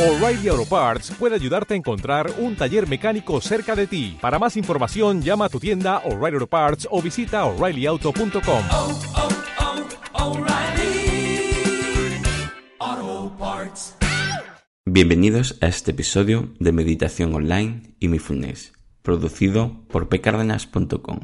O'Reilly Auto Parts puede ayudarte a encontrar un taller mecánico cerca de ti. Para más información, llama a tu tienda O'Reilly Auto Parts o visita oreillyauto.com. oh, oh, Parts. Bienvenidos a este episodio de Meditación Online y Mindfulness, producido por pcardenas.com.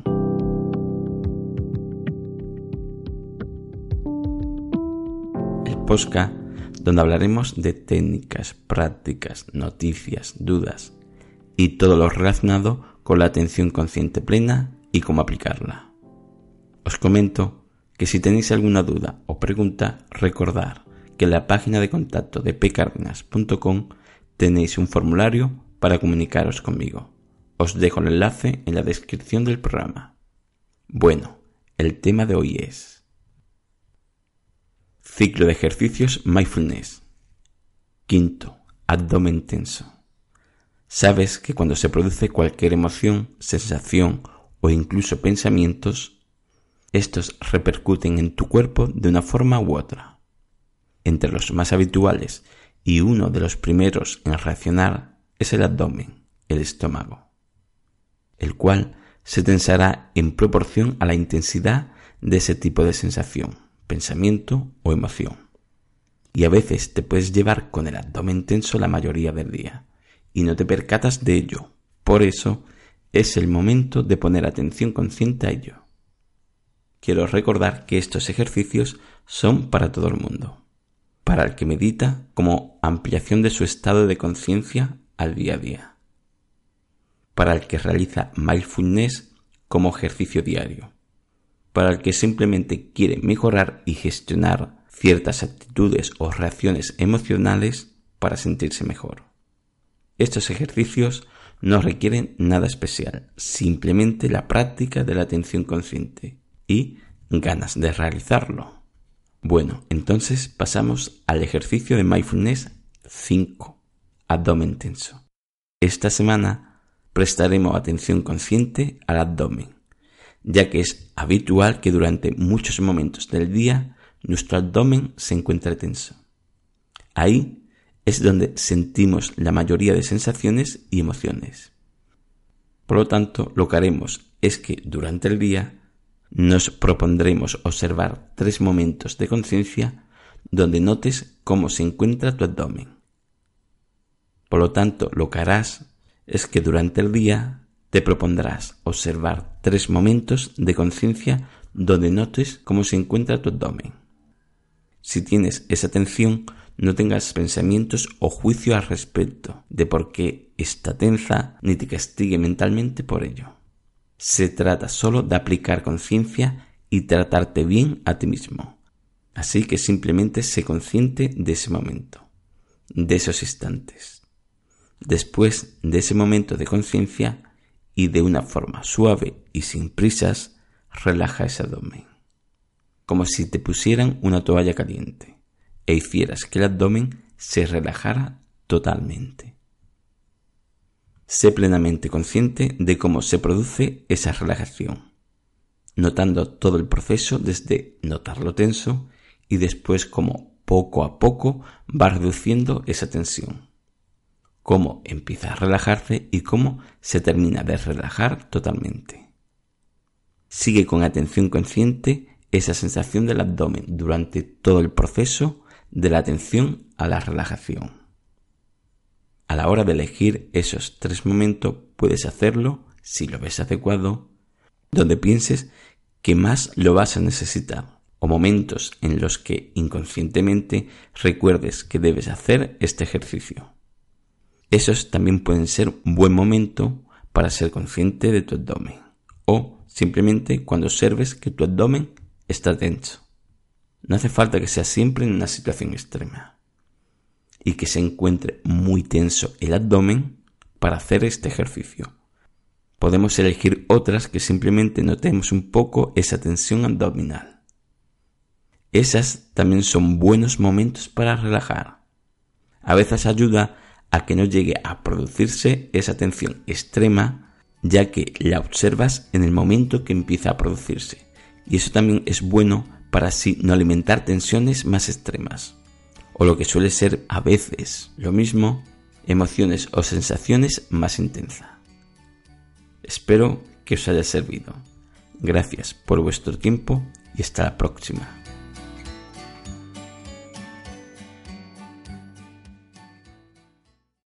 El podcast donde hablaremos de técnicas, prácticas, noticias, dudas y todo lo relacionado con la atención consciente plena y cómo aplicarla. Os comento que si tenéis alguna duda o pregunta, recordar que en la página de contacto de pcardenas.com tenéis un formulario para comunicaros conmigo. Os dejo el enlace en la descripción del programa. Bueno, el tema de hoy es ciclo de ejercicios mindfulness. Quinto, abdomen tenso. Sabes que cuando se produce cualquier emoción, sensación o incluso pensamientos, estos repercuten en tu cuerpo de una forma u otra. Entre los más habituales y uno de los primeros en reaccionar es el abdomen, el estómago, el cual se tensará en proporción a la intensidad de ese tipo de sensación, pensamiento o emoción. Y a veces te puedes llevar con el abdomen tenso la mayoría del día y no te percatas de ello. Por eso es el momento de poner atención consciente a ello. Quiero recordar que estos ejercicios son para todo el mundo para el que medita como ampliación de su estado de conciencia al día a día, para el que realiza mindfulness como ejercicio diario, para el que simplemente quiere mejorar y gestionar ciertas actitudes o reacciones emocionales para sentirse mejor. Estos ejercicios no requieren nada especial, simplemente la práctica de la atención consciente y ganas de realizarlo. Bueno, entonces pasamos al ejercicio de mindfulness 5, abdomen tenso. Esta semana prestaremos atención consciente al abdomen, ya que es habitual que durante muchos momentos del día nuestro abdomen se encuentre tenso. Ahí es donde sentimos la mayoría de sensaciones y emociones. Por lo tanto, lo que haremos es que durante el día nos propondremos observar tres momentos de conciencia donde notes cómo se encuentra tu abdomen. Por lo tanto, lo que harás es que durante el día te propondrás observar tres momentos de conciencia donde notes cómo se encuentra tu abdomen. Si tienes esa atención, no tengas pensamientos o juicio al respecto de por qué está tensa ni te castigue mentalmente por ello. Se trata solo de aplicar conciencia y tratarte bien a ti mismo. Así que simplemente sé consciente de ese momento, de esos instantes. Después de ese momento de conciencia y de una forma suave y sin prisas, relaja ese abdomen. Como si te pusieran una toalla caliente e hicieras que el abdomen se relajara totalmente. Sé plenamente consciente de cómo se produce esa relajación, notando todo el proceso desde notarlo tenso y después cómo poco a poco va reduciendo esa tensión, cómo empieza a relajarse y cómo se termina de relajar totalmente. Sigue con atención consciente esa sensación del abdomen durante todo el proceso de la atención a la relajación. A la hora de elegir esos tres momentos puedes hacerlo, si lo ves adecuado, donde pienses que más lo vas a necesitar, o momentos en los que inconscientemente recuerdes que debes hacer este ejercicio. Esos también pueden ser un buen momento para ser consciente de tu abdomen, o simplemente cuando observes que tu abdomen está tenso. No hace falta que sea siempre en una situación extrema y que se encuentre muy tenso el abdomen para hacer este ejercicio. Podemos elegir otras que simplemente notemos un poco esa tensión abdominal. Esas también son buenos momentos para relajar. A veces ayuda a que no llegue a producirse esa tensión extrema ya que la observas en el momento que empieza a producirse. Y eso también es bueno para así no alimentar tensiones más extremas o lo que suele ser a veces lo mismo, emociones o sensaciones más intensas. Espero que os haya servido. Gracias por vuestro tiempo y hasta la próxima.